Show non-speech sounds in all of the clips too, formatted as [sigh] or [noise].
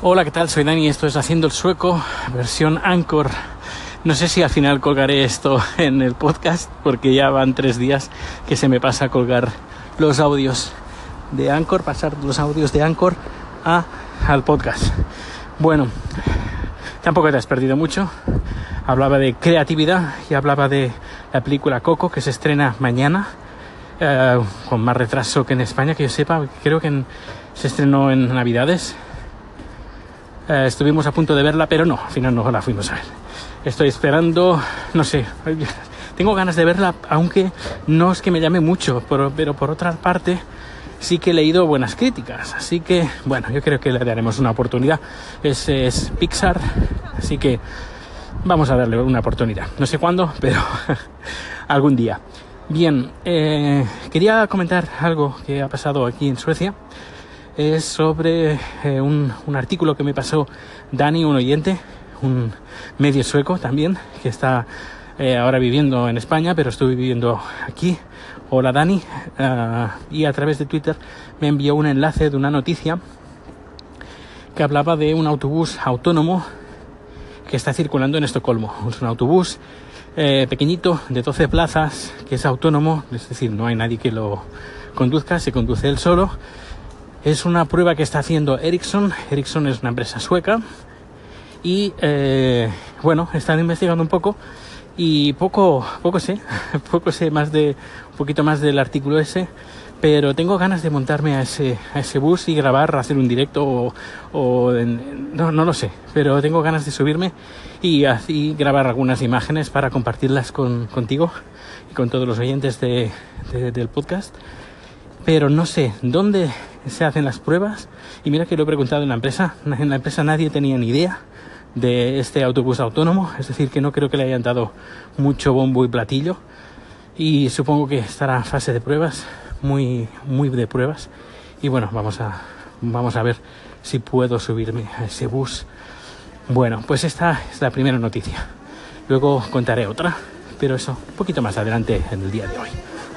Hola, ¿qué tal? Soy Dani, esto es Haciendo el Sueco, versión Anchor. No sé si al final colgaré esto [laughs] en el podcast, porque ya van tres días que se me pasa a colgar los audios de Anchor, pasar los audios de Anchor a, al podcast. Bueno, tampoco te has perdido mucho. Hablaba de creatividad y hablaba de la película Coco que se estrena mañana, eh, con más retraso que en España, que yo sepa, creo que se estrenó en Navidades. Eh, estuvimos a punto de verla, pero no, al final no la fuimos a ver. Estoy esperando, no sé, tengo ganas de verla, aunque no es que me llame mucho, pero, pero por otra parte sí que he leído buenas críticas, así que bueno, yo creo que le daremos una oportunidad. Es, es Pixar, así que vamos a darle una oportunidad. No sé cuándo, [laughs] pero algún día. Bien, eh, quería comentar algo que ha pasado aquí en Suecia es sobre eh, un, artículo que me pasó Dani, un oyente, un medio sueco también, que está eh, ahora viviendo en España, pero estoy viviendo aquí. Hola Dani, uh, y a través de Twitter me envió un enlace de una noticia que hablaba de un autobús autónomo que está circulando en Estocolmo. Es un autobús eh, pequeñito de 12 plazas que es autónomo, es decir, no hay nadie que lo conduzca, se conduce él solo es una prueba que está haciendo Ericsson. Ericsson es una empresa sueca. Y eh, bueno, están investigando un poco. Y poco, poco sé, [laughs] poco sé más de, un poquito más del artículo ese. Pero tengo ganas de montarme a ese, a ese bus y grabar, hacer un directo o, no, no lo sé. Pero tengo ganas de subirme y así grabar algunas imágenes para compartirlas con, contigo y con todos los oyentes de, del podcast pero no sé dónde se hacen las pruebas. Y mira que lo he preguntado en la empresa. En la empresa nadie tenía ni idea de este autobús autónomo, es decir, que no creo que le hayan dado mucho bombo y platillo. Y supongo que estará en fase de pruebas, muy, muy de pruebas. Y bueno, vamos a, vamos a ver si puedo subirme a ese bus. Bueno, pues esta es la primera noticia. Luego contaré otra, pero eso un poquito más adelante en el día de hoy.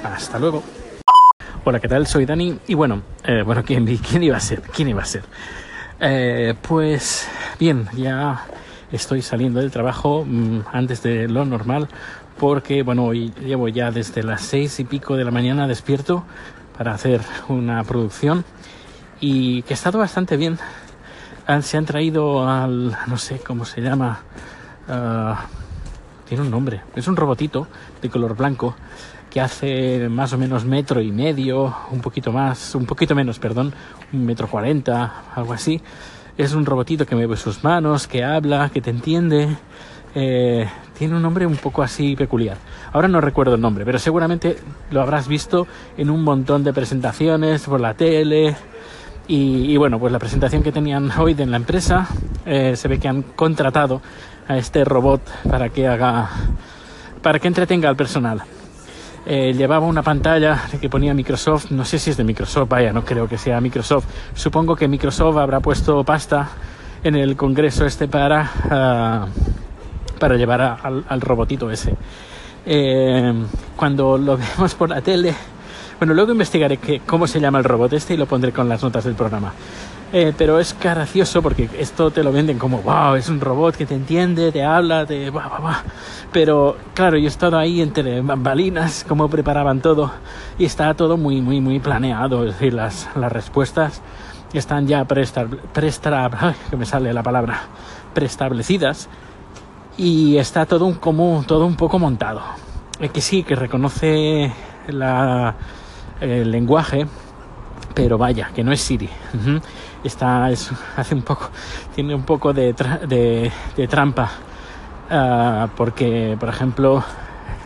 Hasta luego. Hola, ¿qué tal? Soy Dani y bueno, eh, bueno, [laughs] ¿quién, ¿quién, iba a ser? ¿Quién iba a ser? Eh, pues bien, ya estoy saliendo del trabajo mmm, antes de lo normal porque bueno, hoy llevo ya desde las seis y pico de la mañana despierto para hacer una producción y que ha estado bastante bien. Se han traído al, no sé cómo se llama, uh, tiene un nombre, es un robotito de color blanco que hace más o menos metro y medio, un poquito más, un poquito menos, perdón, un metro cuarenta, algo así. Es un robotito que mueve sus manos, que habla, que te entiende. Eh, tiene un nombre un poco así peculiar. Ahora no recuerdo el nombre, pero seguramente lo habrás visto en un montón de presentaciones por la tele. Y, y bueno, pues la presentación que tenían [laughs] hoy en la empresa, eh, se ve que han contratado a este robot para que haga, para que entretenga al personal eh, llevaba una pantalla que ponía Microsoft, no sé si es de Microsoft, vaya, no creo que sea Microsoft. Supongo que Microsoft habrá puesto pasta en el congreso este para, uh, para llevar al, robotito ese. Eh, cuando lo [laughs] vemos por la tele, bueno, luego investigaré que, cómo se llama el robot este y lo pondré con las notas del programa. Eh, pero es gracioso porque esto te lo venden como, wow, es un robot que te entiende, te habla, te... Bah, bah, bah. Pero claro, yo he estado ahí entre bambalinas, cómo preparaban todo, y está todo muy, muy, muy planeado, es decir, las, las respuestas están ya ay, que me sale la palabra, preestablecidas, y está todo un, como, todo un poco montado. Es que sí, que reconoce la, el lenguaje, pero vaya, que no es Siri. Está, es, hace un poco, tiene un poco de, tra de, de trampa, uh, porque, por ejemplo,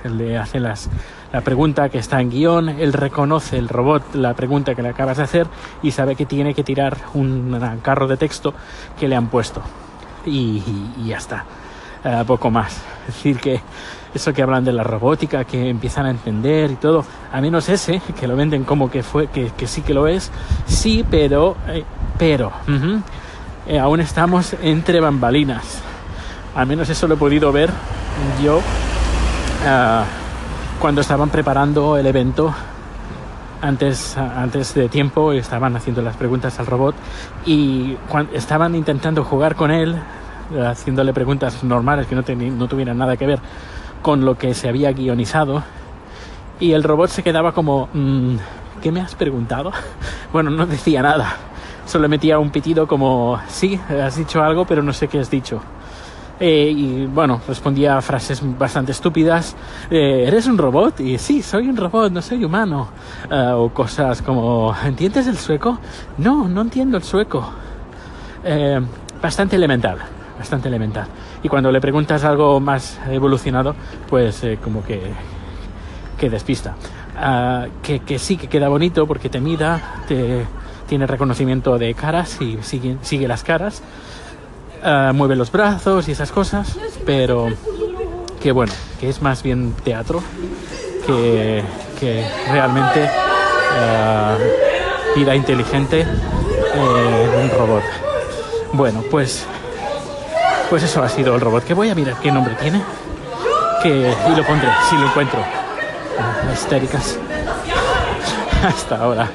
le hace las, la pregunta que está en guion, él reconoce el robot la pregunta que le acabas de hacer y sabe que tiene que tirar un, carro de texto que le han puesto. Y, y, y ya está. Uh, poco más. Es decir, que eso que hablan de la robótica, que empiezan a entender y todo, a menos ese, que lo venden como que fue, que, que sí que lo es, sí, pero, eh, pero, uh -huh, eh, aún estamos entre bambalinas. Al menos eso lo he podido ver yo uh, cuando estaban preparando el evento antes, antes de tiempo estaban haciendo las preguntas al robot y estaban intentando jugar con él, haciéndole preguntas normales que no, no tuvieran nada que ver con lo que se había guionizado. Y el robot se quedaba como, mm, ¿qué me has preguntado? [laughs] Bueno, no decía nada, solo metía un pitido como, sí, has dicho algo, pero no sé qué has dicho. Eh, y bueno, respondía frases bastante estúpidas. Eh, ¿Eres un robot? Y sí, soy un robot, no soy humano. Eh, o cosas como, ¿entiendes el sueco? No, no entiendo el sueco. bastante elemental, bastante elemental. Y cuando le preguntas algo más evolucionado, pues como que, que despista. Ah, que, que, sí, que queda bonito porque te mira, te, tiene reconocimiento de caras y sigue, sigue las caras. Ah, mueve los brazos y esas cosas, pero que bueno, que es más bien teatro que, realmente uh, vida inteligente en un robot. Bueno, pues pues eso ha sido el robot. Que voy a mirar qué nombre tiene. Que, y lo pondré si lo encuentro. Histéricas. [laughs] Hasta ahora.